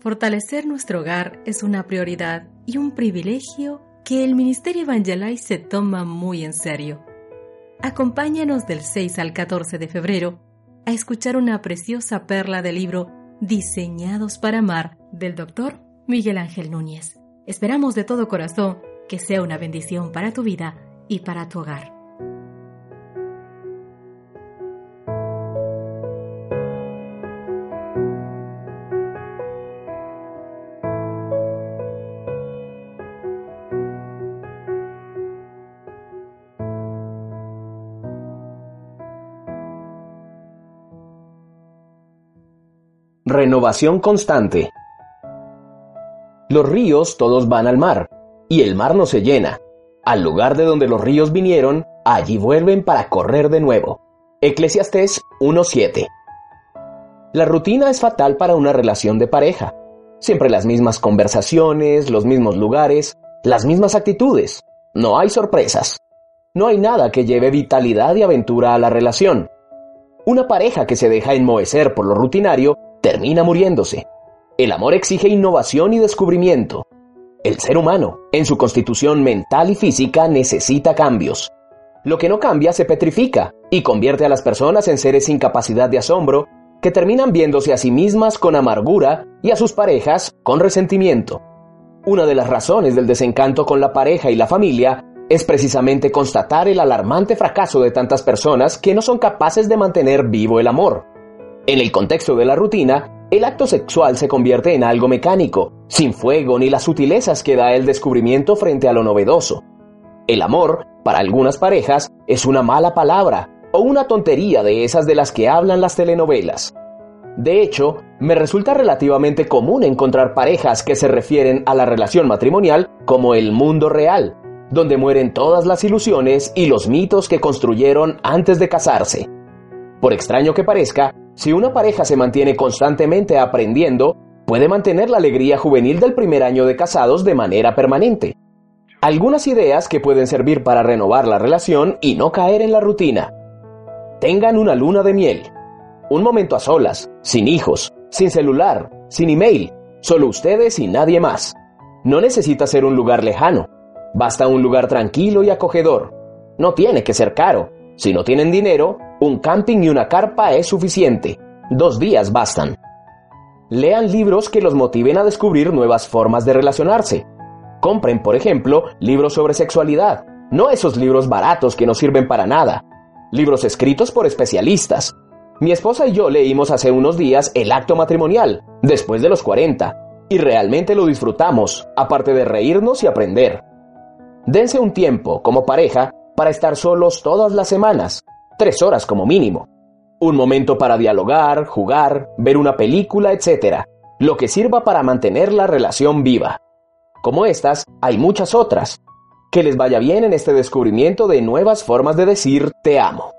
Fortalecer nuestro hogar es una prioridad y un privilegio que el Ministerio Evangelai se toma muy en serio. Acompáñanos del 6 al 14 de febrero a escuchar una preciosa perla del libro Diseñados para Amar del doctor Miguel Ángel Núñez. Esperamos de todo corazón que sea una bendición para tu vida y para tu hogar. Renovación constante. Los ríos todos van al mar, y el mar no se llena. Al lugar de donde los ríos vinieron, allí vuelven para correr de nuevo. Eclesiastés 1.7. La rutina es fatal para una relación de pareja. Siempre las mismas conversaciones, los mismos lugares, las mismas actitudes. No hay sorpresas. No hay nada que lleve vitalidad y aventura a la relación. Una pareja que se deja enmohecer por lo rutinario termina muriéndose. El amor exige innovación y descubrimiento. El ser humano, en su constitución mental y física, necesita cambios. Lo que no cambia se petrifica y convierte a las personas en seres sin capacidad de asombro que terminan viéndose a sí mismas con amargura y a sus parejas con resentimiento. Una de las razones del desencanto con la pareja y la familia es precisamente constatar el alarmante fracaso de tantas personas que no son capaces de mantener vivo el amor. En el contexto de la rutina, el acto sexual se convierte en algo mecánico, sin fuego ni las sutilezas que da el descubrimiento frente a lo novedoso. El amor, para algunas parejas, es una mala palabra o una tontería de esas de las que hablan las telenovelas. De hecho, me resulta relativamente común encontrar parejas que se refieren a la relación matrimonial como el mundo real, donde mueren todas las ilusiones y los mitos que construyeron antes de casarse. Por extraño que parezca, si una pareja se mantiene constantemente aprendiendo, puede mantener la alegría juvenil del primer año de casados de manera permanente. Algunas ideas que pueden servir para renovar la relación y no caer en la rutina. Tengan una luna de miel. Un momento a solas, sin hijos, sin celular, sin email, solo ustedes y nadie más. No necesita ser un lugar lejano. Basta un lugar tranquilo y acogedor. No tiene que ser caro. Si no tienen dinero, un camping y una carpa es suficiente. Dos días bastan. Lean libros que los motiven a descubrir nuevas formas de relacionarse. Compren, por ejemplo, libros sobre sexualidad, no esos libros baratos que no sirven para nada. Libros escritos por especialistas. Mi esposa y yo leímos hace unos días El acto matrimonial, después de los 40, y realmente lo disfrutamos, aparte de reírnos y aprender. Dense un tiempo, como pareja, para estar solos todas las semanas, tres horas como mínimo. Un momento para dialogar, jugar, ver una película, etc. Lo que sirva para mantener la relación viva. Como estas, hay muchas otras. Que les vaya bien en este descubrimiento de nuevas formas de decir te amo.